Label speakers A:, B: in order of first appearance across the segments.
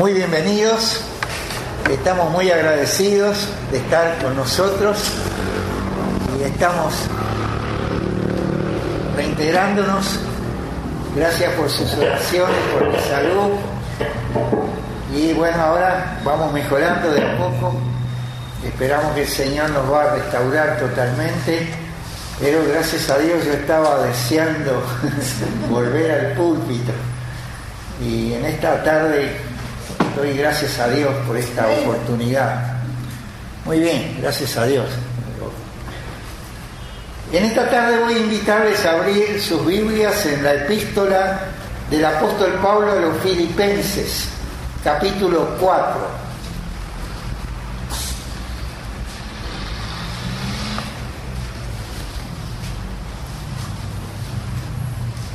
A: muy bienvenidos. Estamos muy agradecidos de estar con nosotros y estamos reintegrándonos. Gracias por sus oraciones, por mi salud. Y bueno, ahora vamos mejorando de a poco. Esperamos que el Señor nos va a restaurar totalmente. Pero gracias a Dios yo estaba deseando volver al púlpito. Y en esta tarde doy gracias a Dios por esta oportunidad. Muy bien, gracias a Dios. En esta tarde voy a invitarles a abrir sus Biblias en la epístola del apóstol Pablo a los Filipenses, capítulo 4.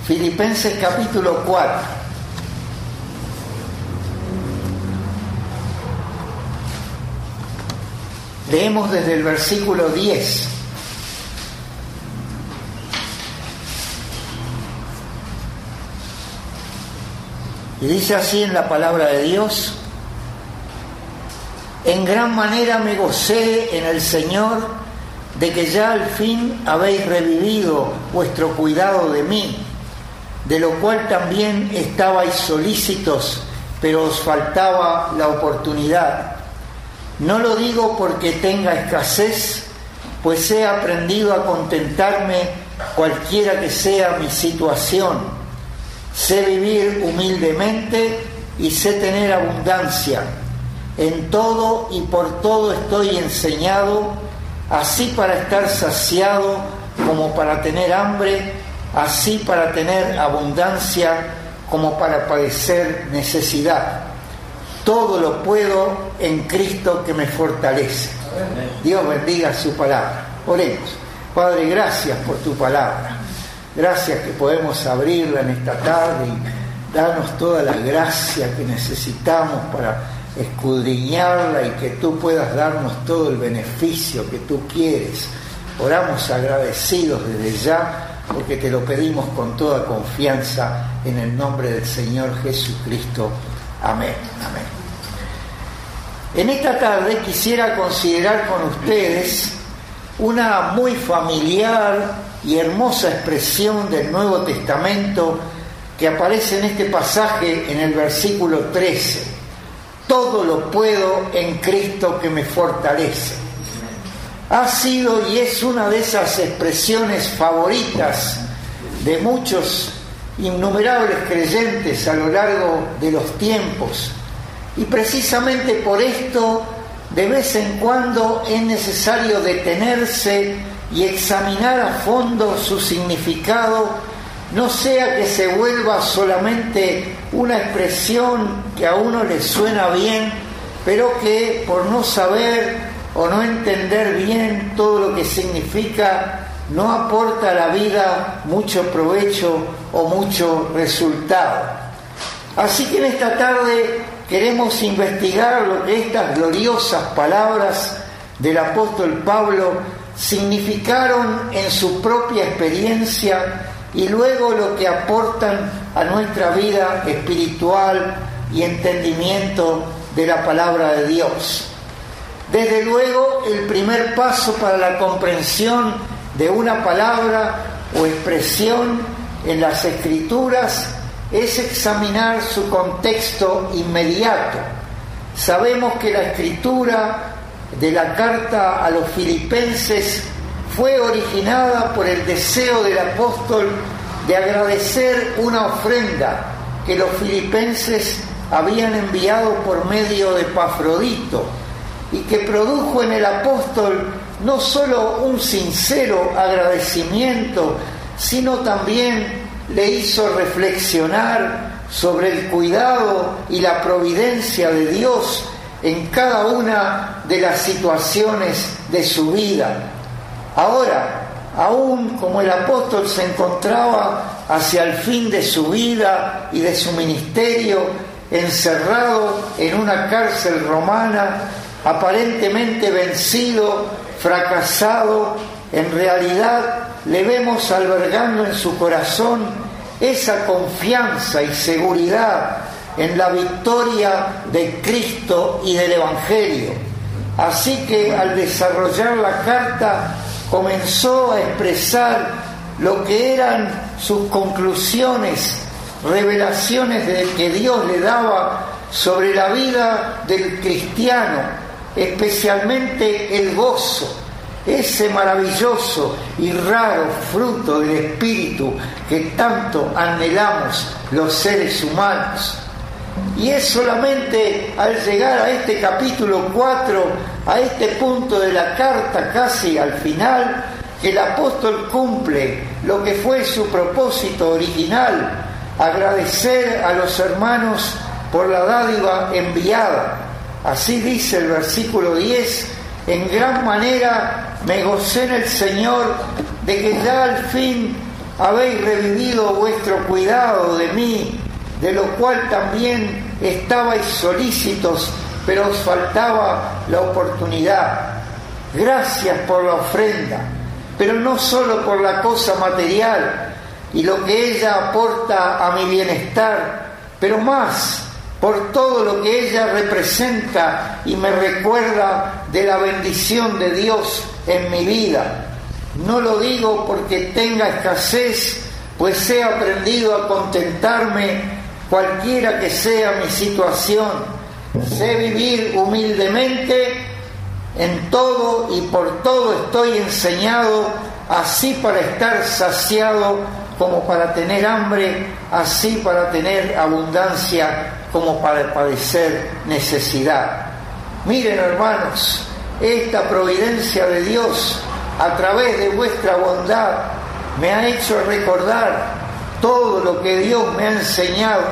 A: Filipenses capítulo 4. Leemos desde el versículo 10. Y dice así en la palabra de Dios, en gran manera me gocé en el Señor de que ya al fin habéis revivido vuestro cuidado de mí, de lo cual también estabais solícitos, pero os faltaba la oportunidad. No lo digo porque tenga escasez, pues he aprendido a contentarme cualquiera que sea mi situación. Sé vivir humildemente y sé tener abundancia. En todo y por todo estoy enseñado, así para estar saciado como para tener hambre, así para tener abundancia como para padecer necesidad todo lo puedo en Cristo que me fortalece. Dios bendiga su palabra. Oremos. Padre, gracias por tu palabra. Gracias que podemos abrirla en esta tarde y darnos toda la gracia que necesitamos para escudriñarla y que tú puedas darnos todo el beneficio que tú quieres. Oramos agradecidos desde ya porque te lo pedimos con toda confianza en el nombre del Señor Jesucristo. Amén. Amén. En esta tarde quisiera considerar con ustedes una muy familiar y hermosa expresión del Nuevo Testamento que aparece en este pasaje en el versículo 13. Todo lo puedo en Cristo que me fortalece. Ha sido y es una de esas expresiones favoritas de muchos innumerables creyentes a lo largo de los tiempos y precisamente por esto, de vez en cuando es necesario detenerse y examinar a fondo su significado, no sea que se vuelva solamente una expresión que a uno le suena bien, pero que por no saber o no entender bien todo lo que significa, no aporta a la vida mucho provecho o mucho resultado. Así que en esta tarde queremos investigar lo que estas gloriosas palabras del apóstol Pablo significaron en su propia experiencia y luego lo que aportan a nuestra vida espiritual y entendimiento de la palabra de Dios. Desde luego, el primer paso para la comprensión de una palabra o expresión en las escrituras es examinar su contexto inmediato. Sabemos que la escritura de la carta a los filipenses fue originada por el deseo del apóstol de agradecer una ofrenda que los filipenses habían enviado por medio de Pafrodito y que produjo en el apóstol no solo un sincero agradecimiento, sino también le hizo reflexionar sobre el cuidado y la providencia de Dios en cada una de las situaciones de su vida. Ahora, aún como el apóstol se encontraba hacia el fin de su vida y de su ministerio, encerrado en una cárcel romana, aparentemente vencido, fracasado, en realidad le vemos albergando en su corazón esa confianza y seguridad en la victoria de Cristo y del Evangelio. Así que al desarrollar la carta comenzó a expresar lo que eran sus conclusiones, revelaciones que Dios le daba sobre la vida del cristiano, especialmente el gozo, ese maravilloso y raro fruto del Espíritu que tanto anhelamos los seres humanos. Y es solamente al llegar a este capítulo 4, a este punto de la carta casi al final, que el apóstol cumple lo que fue su propósito original, agradecer a los hermanos por la dádiva enviada. Así dice el versículo 10, en gran manera me gocé en el Señor de que ya al fin habéis revivido vuestro cuidado de mí, de lo cual también estabais solícitos, pero os faltaba la oportunidad. Gracias por la ofrenda, pero no solo por la cosa material y lo que ella aporta a mi bienestar, pero más por todo lo que ella representa y me recuerda de la bendición de Dios en mi vida. No lo digo porque tenga escasez, pues he aprendido a contentarme cualquiera que sea mi situación. Sé vivir humildemente en todo y por todo estoy enseñado, así para estar saciado como para tener hambre, así para tener abundancia como para padecer necesidad. Miren hermanos, esta providencia de Dios a través de vuestra bondad me ha hecho recordar todo lo que Dios me ha enseñado,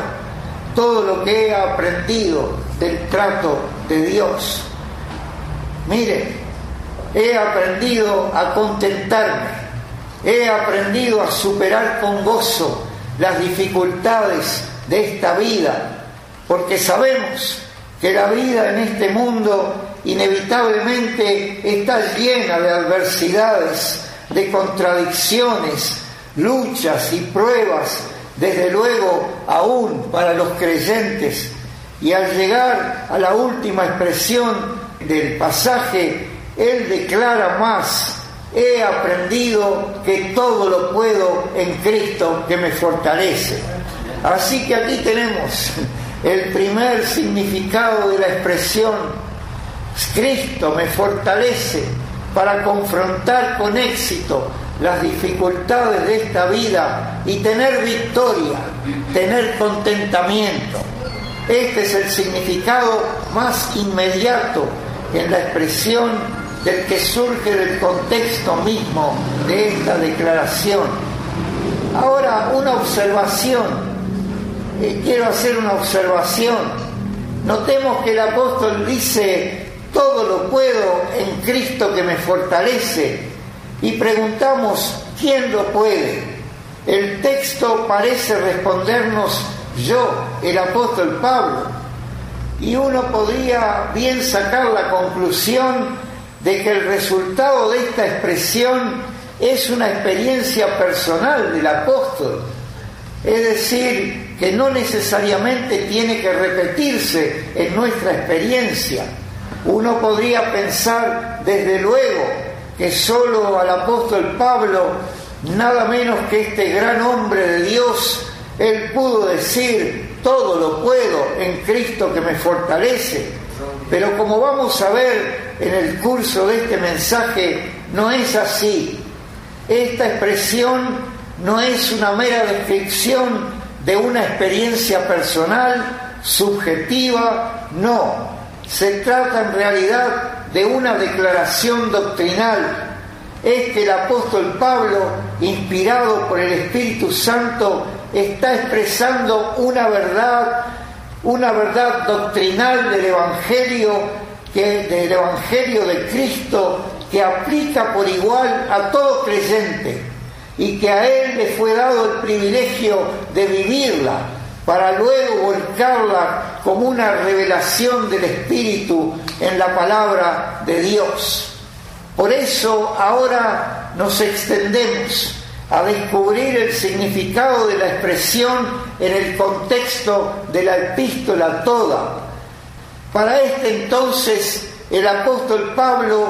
A: todo lo que he aprendido del trato de Dios. Miren, he aprendido a contentarme, he aprendido a superar con gozo las dificultades de esta vida porque sabemos que la vida en este mundo inevitablemente está llena de adversidades, de contradicciones, luchas y pruebas, desde luego aún para los creyentes. Y al llegar a la última expresión del pasaje, él declara más, he aprendido que todo lo puedo en Cristo que me fortalece. Así que aquí tenemos el primer significado de la expresión Cristo me fortalece para confrontar con éxito las dificultades de esta vida y tener victoria, tener contentamiento. Este es el significado más inmediato en la expresión del que surge del contexto mismo de esta declaración. Ahora, una observación quiero hacer una observación. Notemos que el apóstol dice, todo lo puedo en Cristo que me fortalece. Y preguntamos, ¿quién lo puede? El texto parece respondernos yo, el apóstol Pablo. Y uno podría bien sacar la conclusión de que el resultado de esta expresión es una experiencia personal del apóstol. Es decir, que no necesariamente tiene que repetirse en nuestra experiencia. Uno podría pensar desde luego que solo al apóstol Pablo, nada menos que este gran hombre de Dios, él pudo decir, todo lo puedo en Cristo que me fortalece. Pero como vamos a ver en el curso de este mensaje, no es así. Esta expresión no es una mera descripción de una experiencia personal, subjetiva, no. Se trata en realidad de una declaración doctrinal. Es que el apóstol Pablo, inspirado por el Espíritu Santo, está expresando una verdad, una verdad doctrinal del Evangelio, que, del Evangelio de Cristo, que aplica por igual a todo creyente y que a él le fue dado el privilegio de vivirla para luego volcarla como una revelación del Espíritu en la palabra de Dios. Por eso ahora nos extendemos a descubrir el significado de la expresión en el contexto de la epístola toda. Para este entonces el apóstol Pablo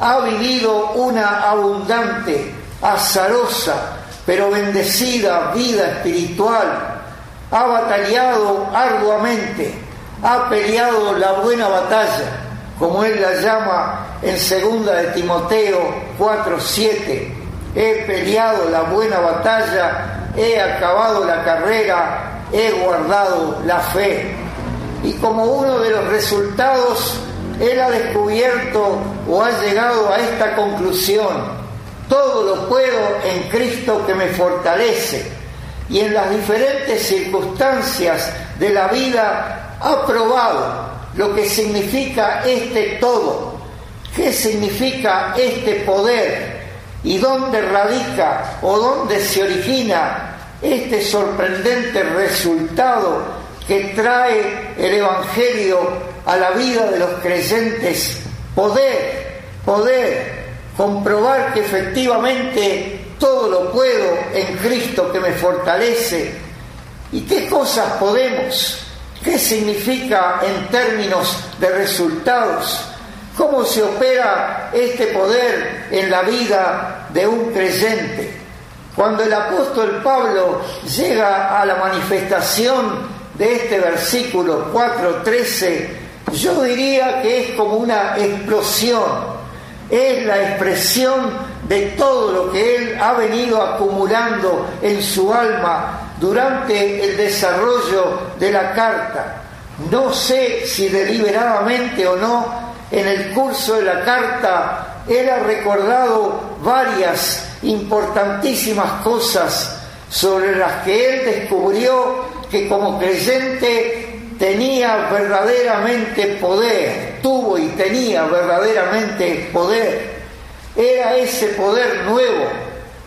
A: ha vivido una abundante, azarosa, pero bendecida vida espiritual. Ha batallado arduamente, ha peleado la buena batalla, como él la llama en segunda de Timoteo 4:7. He peleado la buena batalla, he acabado la carrera, he guardado la fe. Y como uno de los resultados, él ha descubierto o ha llegado a esta conclusión todo lo puedo en Cristo que me fortalece. Y en las diferentes circunstancias de la vida ha probado lo que significa este todo, qué significa este poder y dónde radica o dónde se origina este sorprendente resultado que trae el Evangelio a la vida de los creyentes. Poder, poder, comprobar que efectivamente todo lo puedo en Cristo que me fortalece. ¿Y qué cosas podemos? ¿Qué significa en términos de resultados? ¿Cómo se opera este poder en la vida de un creyente? Cuando el apóstol Pablo llega a la manifestación de este versículo 4.13, yo diría que es como una explosión es la expresión de todo lo que él ha venido acumulando en su alma durante el desarrollo de la carta. No sé si deliberadamente o no, en el curso de la carta él ha recordado varias importantísimas cosas sobre las que él descubrió que como creyente tenía verdaderamente poder, tuvo y tenía verdaderamente poder. Era ese poder nuevo,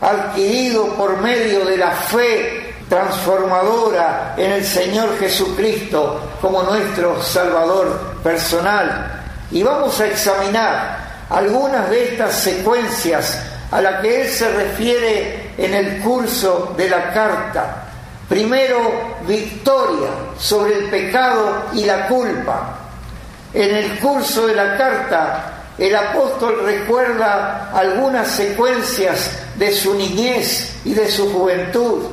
A: adquirido por medio de la fe transformadora en el Señor Jesucristo como nuestro Salvador personal. Y vamos a examinar algunas de estas secuencias a las que Él se refiere en el curso de la carta Primero, victoria sobre el pecado y la culpa. En el curso de la carta, el apóstol recuerda algunas secuencias de su niñez y de su juventud,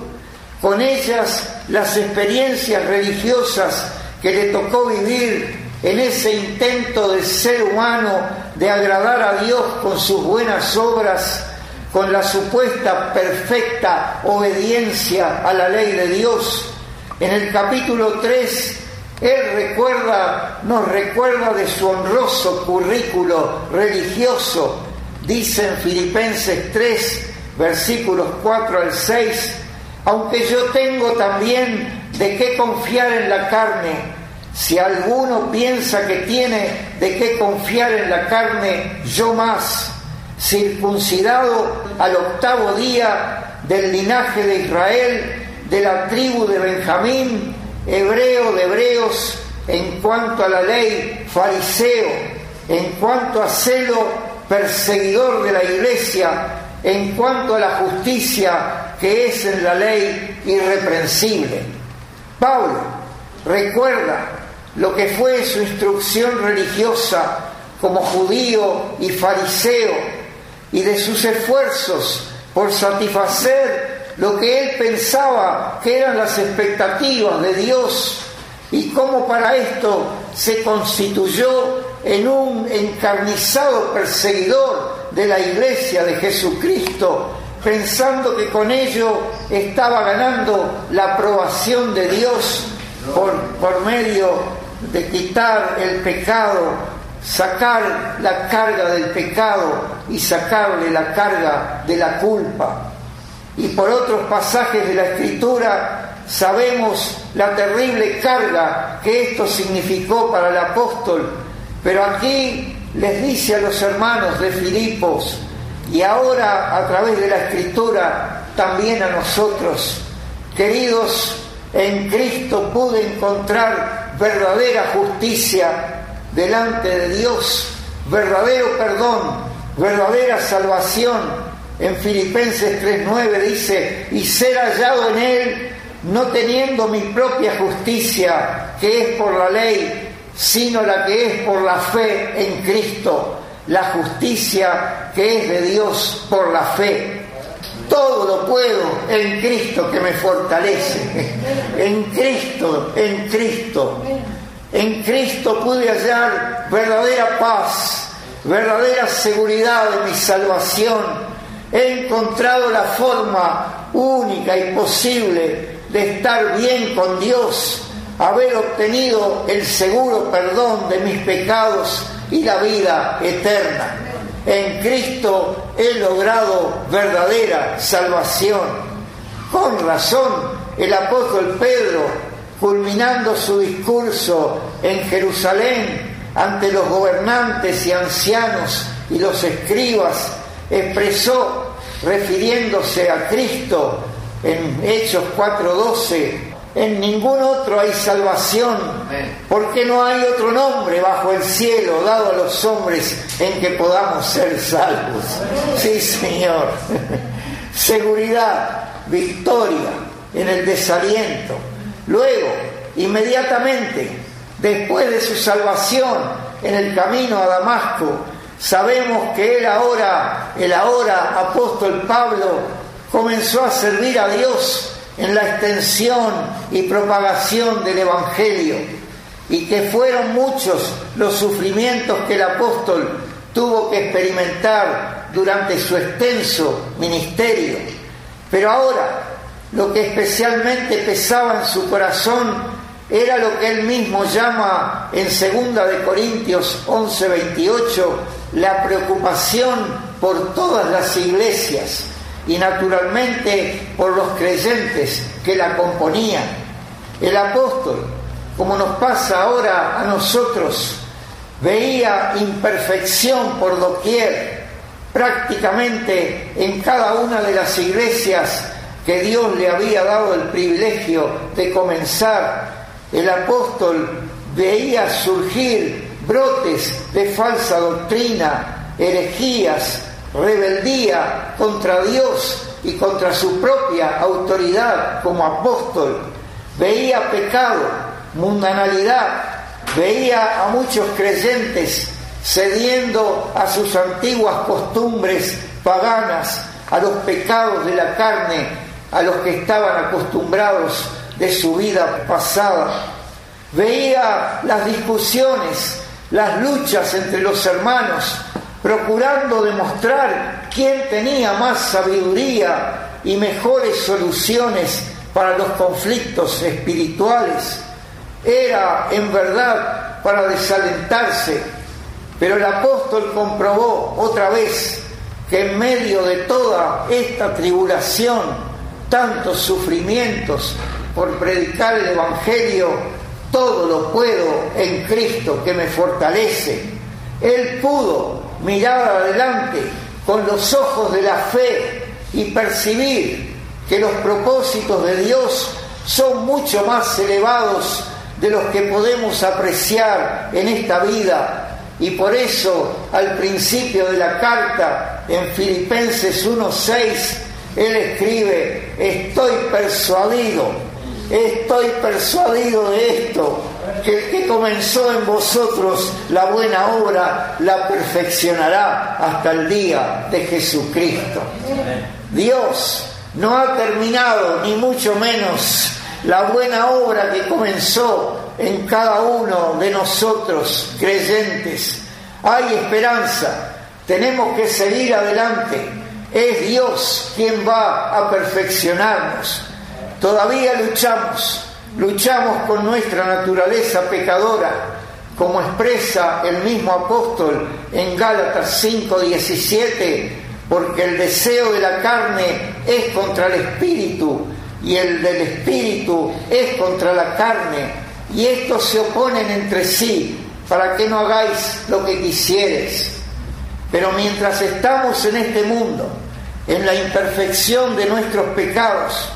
A: con ellas las experiencias religiosas que le tocó vivir en ese intento del ser humano de agradar a Dios con sus buenas obras con la supuesta perfecta obediencia a la ley de Dios. En el capítulo 3, Él recuerda, nos recuerda de su honroso currículo religioso. Dice en Filipenses 3, versículos 4 al 6, aunque yo tengo también de qué confiar en la carne, si alguno piensa que tiene de qué confiar en la carne, yo más circuncidado al octavo día del linaje de Israel, de la tribu de Benjamín, hebreo de hebreos, en cuanto a la ley, fariseo, en cuanto a celo, perseguidor de la iglesia, en cuanto a la justicia que es en la ley irreprensible. Pablo recuerda lo que fue su instrucción religiosa como judío y fariseo y de sus esfuerzos por satisfacer lo que él pensaba que eran las expectativas de Dios y cómo para esto se constituyó en un encarnizado perseguidor de la iglesia de Jesucristo, pensando que con ello estaba ganando la aprobación de Dios por, por medio de quitar el pecado sacar la carga del pecado y sacarle la carga de la culpa. Y por otros pasajes de la Escritura sabemos la terrible carga que esto significó para el apóstol, pero aquí les dice a los hermanos de Filipos y ahora a través de la Escritura también a nosotros, queridos, en Cristo pude encontrar verdadera justicia delante de Dios, verdadero perdón, verdadera salvación, en Filipenses 3.9 dice, y ser hallado en Él, no teniendo mi propia justicia, que es por la ley, sino la que es por la fe en Cristo, la justicia que es de Dios por la fe. Todo lo puedo en Cristo que me fortalece. En Cristo, en Cristo. En Cristo pude hallar verdadera paz, verdadera seguridad de mi salvación. He encontrado la forma única y posible de estar bien con Dios, haber obtenido el seguro perdón de mis pecados y la vida eterna. En Cristo he logrado verdadera salvación. Con razón, el apóstol Pedro, culminando su discurso en Jerusalén ante los gobernantes y ancianos y los escribas, expresó, refiriéndose a Cristo en Hechos 4:12, en ningún otro hay salvación, porque no hay otro nombre bajo el cielo dado a los hombres en que podamos ser salvos. Sí, Señor. Seguridad, victoria en el desaliento. Luego, inmediatamente, después de su salvación en el camino a Damasco, sabemos que él ahora, el ahora apóstol Pablo, comenzó a servir a Dios en la extensión y propagación del Evangelio y que fueron muchos los sufrimientos que el apóstol tuvo que experimentar durante su extenso ministerio. Pero ahora lo que especialmente pesaba en su corazón era lo que él mismo llama en 2 de Corintios 11:28 la preocupación por todas las iglesias y naturalmente por los creyentes que la componían. El apóstol, como nos pasa ahora a nosotros, veía imperfección por doquier, prácticamente en cada una de las iglesias que Dios le había dado el privilegio de comenzar. El apóstol veía surgir brotes de falsa doctrina, herejías, rebeldía contra Dios y contra su propia autoridad como apóstol, veía pecado, mundanalidad, veía a muchos creyentes cediendo a sus antiguas costumbres paganas, a los pecados de la carne, a los que estaban acostumbrados de su vida pasada. Veía las discusiones, las luchas entre los hermanos, procurando demostrar quién tenía más sabiduría y mejores soluciones para los conflictos espirituales. Era en verdad para desalentarse, pero el apóstol comprobó otra vez que en medio de toda esta tribulación, tantos sufrimientos por predicar el Evangelio, todo lo puedo en Cristo que me fortalece. Él pudo mirar adelante con los ojos de la fe y percibir que los propósitos de Dios son mucho más elevados de los que podemos apreciar en esta vida. Y por eso al principio de la carta en Filipenses 1.6, él escribe, estoy persuadido, estoy persuadido de esto, que el que comenzó en vosotros la buena obra la perfeccionará hasta el día de Jesucristo. Dios no ha terminado, ni mucho menos, la buena obra que comenzó en cada uno de nosotros creyentes. Hay esperanza, tenemos que seguir adelante. Es Dios quien va a perfeccionarnos. Todavía luchamos, Luchamos con nuestra naturaleza pecadora, como expresa el mismo apóstol en Gálatas 5:17, porque el deseo de la carne es contra el espíritu y el del espíritu es contra la carne, y estos se oponen entre sí para que no hagáis lo que quisieres. Pero mientras estamos en este mundo, en la imperfección de nuestros pecados,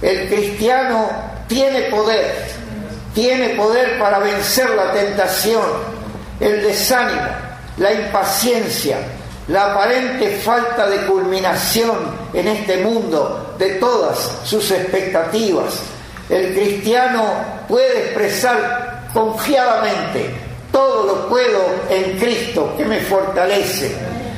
A: el cristiano tiene poder, tiene poder para vencer la tentación, el desánimo, la impaciencia, la aparente falta de culminación en este mundo de todas sus expectativas. El cristiano puede expresar confiadamente, todo lo puedo en Cristo que me fortalece,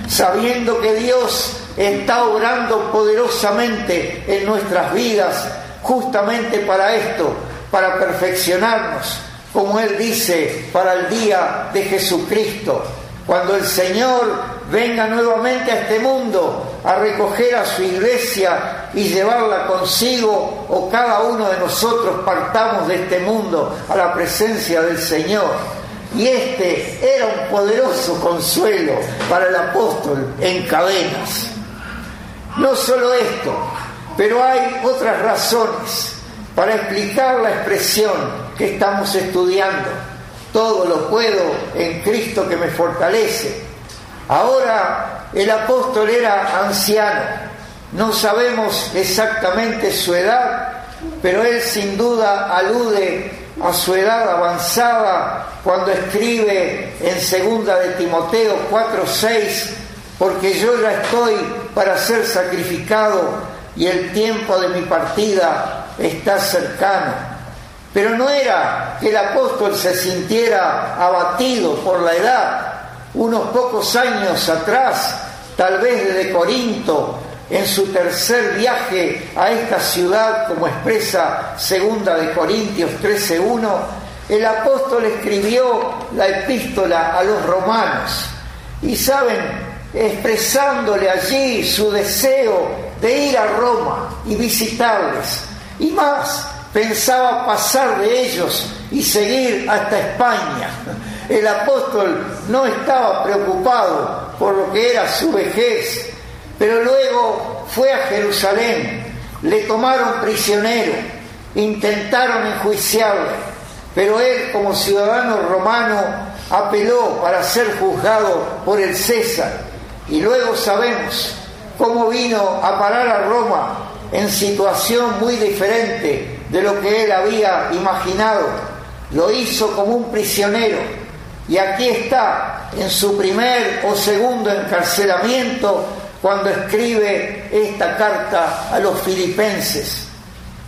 A: sabiendo que Dios está obrando poderosamente en nuestras vidas justamente para esto, para perfeccionarnos, como Él dice, para el día de Jesucristo cuando el Señor venga nuevamente a este mundo a recoger a su iglesia y llevarla consigo, o cada uno de nosotros partamos de este mundo a la presencia del Señor. Y este era un poderoso consuelo para el apóstol en cadenas. No solo esto, pero hay otras razones para explicar la expresión que estamos estudiando todo lo puedo en Cristo que me fortalece. Ahora el apóstol era anciano, no sabemos exactamente su edad, pero él sin duda alude a su edad avanzada cuando escribe en segunda de Timoteo 4:6, porque yo ya estoy para ser sacrificado y el tiempo de mi partida está cercano. Pero no era que el apóstol se sintiera abatido por la edad. Unos pocos años atrás, tal vez desde Corinto, en su tercer viaje a esta ciudad, como expresa segunda de Corintios 13.1, el apóstol escribió la epístola a los romanos. Y saben, expresándole allí su deseo de ir a Roma y visitarles. Y más, pensaba pasar de ellos y seguir hasta España. El apóstol no estaba preocupado por lo que era su vejez, pero luego fue a Jerusalén, le tomaron prisionero, intentaron enjuiciarle, pero él como ciudadano romano apeló para ser juzgado por el César y luego sabemos cómo vino a parar a Roma en situación muy diferente de lo que él había imaginado. Lo hizo como un prisionero. Y aquí está, en su primer o segundo encarcelamiento, cuando escribe esta carta a los filipenses.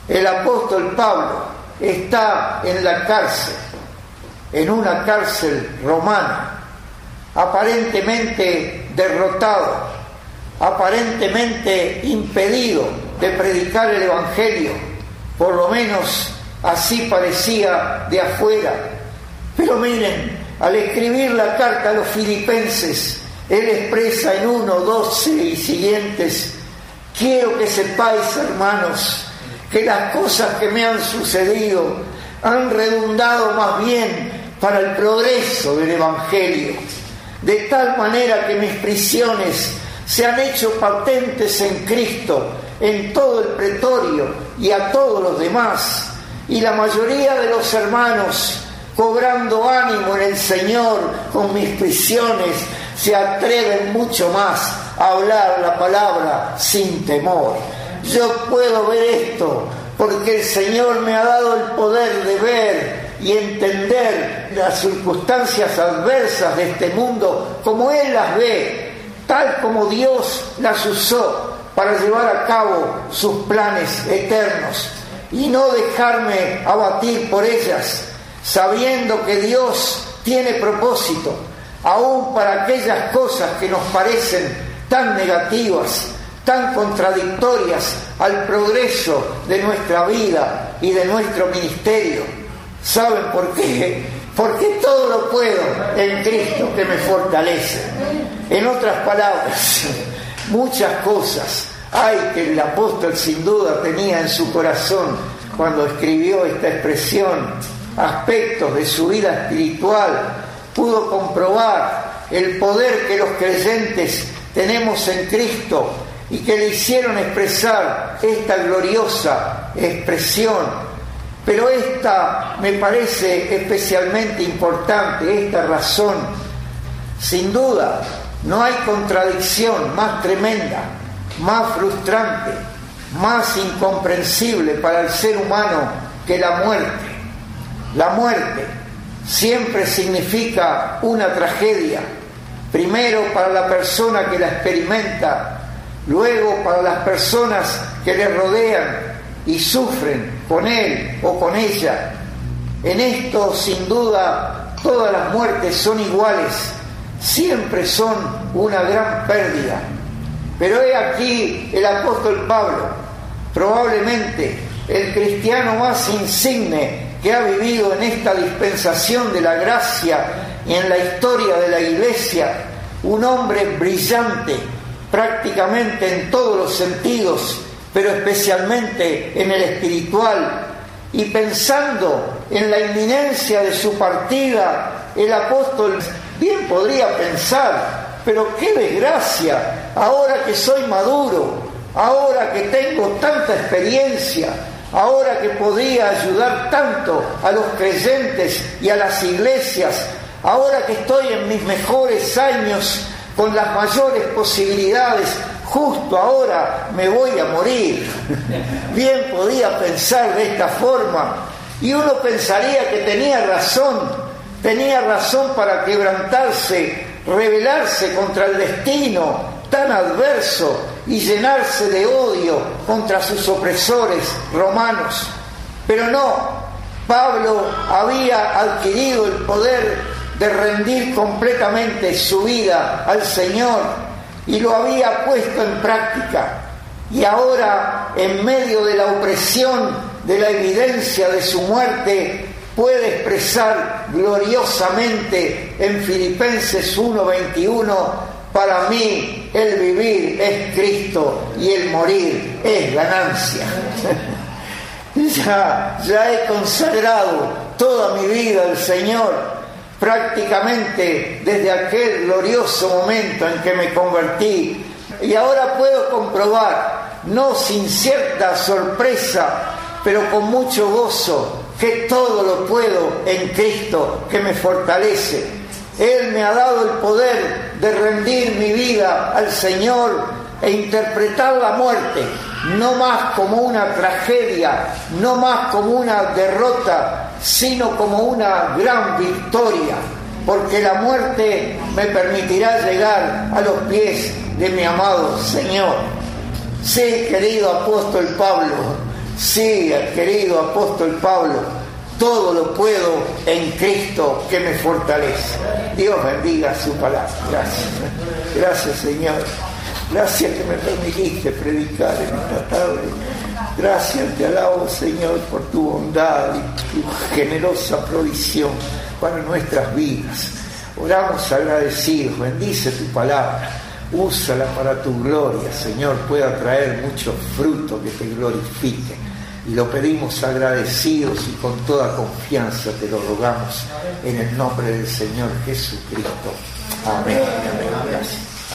A: El apóstol Pablo está en la cárcel, en una cárcel romana, aparentemente derrotado, aparentemente impedido de predicar el Evangelio por lo menos así parecía de afuera. Pero miren, al escribir la carta a los filipenses, él expresa en 1, 12 y siguientes, quiero que sepáis, hermanos, que las cosas que me han sucedido han redundado más bien para el progreso del Evangelio, de tal manera que mis prisiones se han hecho patentes en Cristo en todo el pretorio y a todos los demás. Y la mayoría de los hermanos, cobrando ánimo en el Señor con mis prisiones, se atreven mucho más a hablar la palabra sin temor. Yo puedo ver esto porque el Señor me ha dado el poder de ver y entender las circunstancias adversas de este mundo como Él las ve, tal como Dios las usó para llevar a cabo sus planes eternos y no dejarme abatir por ellas, sabiendo que Dios tiene propósito, aún para aquellas cosas que nos parecen tan negativas, tan contradictorias al progreso de nuestra vida y de nuestro ministerio. ¿Saben por qué? Porque todo lo puedo en Cristo que me fortalece. En otras palabras, muchas cosas hay que el apóstol sin duda tenía en su corazón cuando escribió esta expresión, aspectos de su vida espiritual, pudo comprobar el poder que los creyentes tenemos en Cristo y que le hicieron expresar esta gloriosa expresión. Pero esta me parece especialmente importante, esta razón. Sin duda, no hay contradicción más tremenda, más frustrante, más incomprensible para el ser humano que la muerte. La muerte siempre significa una tragedia, Primero para la persona que la experimenta, luego para las personas que le rodean y sufren con él o con ella. En esto, sin duda, todas las muertes son iguales, siempre son una gran pérdida. Pero he aquí el apóstol Pablo, probablemente el cristiano más insigne que ha vivido en esta dispensación de la gracia y en la historia de la iglesia, un hombre brillante prácticamente en todos los sentidos, pero especialmente en el espiritual, y pensando en la inminencia de su partida, el apóstol bien podría pensar, pero qué desgracia, ahora que soy maduro, ahora que tengo tanta experiencia, ahora que podía ayudar tanto a los creyentes y a las iglesias, ahora que estoy en mis mejores años, con las mayores posibilidades, justo ahora me voy a morir. Bien podía pensar de esta forma y uno pensaría que tenía razón, tenía razón para quebrantarse, rebelarse contra el destino tan adverso y llenarse de odio contra sus opresores romanos. Pero no, Pablo había adquirido el poder de rendir completamente su vida al Señor y lo había puesto en práctica. Y ahora, en medio de la opresión, de la evidencia de su muerte, puede expresar gloriosamente en Filipenses 1:21, para mí el vivir es Cristo y el morir es ganancia. ya, ya he consagrado toda mi vida al Señor prácticamente desde aquel glorioso momento en que me convertí. Y ahora puedo comprobar, no sin cierta sorpresa, pero con mucho gozo, que todo lo puedo en Cristo que me fortalece. Él me ha dado el poder de rendir mi vida al Señor e interpretar la muerte no más como una tragedia, no más como una derrota, sino como una gran victoria, porque la muerte me permitirá llegar a los pies de mi amado Señor. Sí, querido apóstol Pablo, sí, querido apóstol Pablo, todo lo puedo en Cristo que me fortalece. Dios bendiga su palabra. Gracias. Gracias, Señor. Gracias que me permitiste predicar en esta tarde. Gracias, te alabo, Señor, por tu bondad y tu generosa provisión para nuestras vidas. Oramos agradecidos, bendice tu palabra, úsala para tu gloria, Señor, pueda traer mucho fruto que te glorifique. Y lo pedimos agradecidos y con toda confianza te lo rogamos en el nombre del Señor Jesucristo. Amén. Amén. Gracias.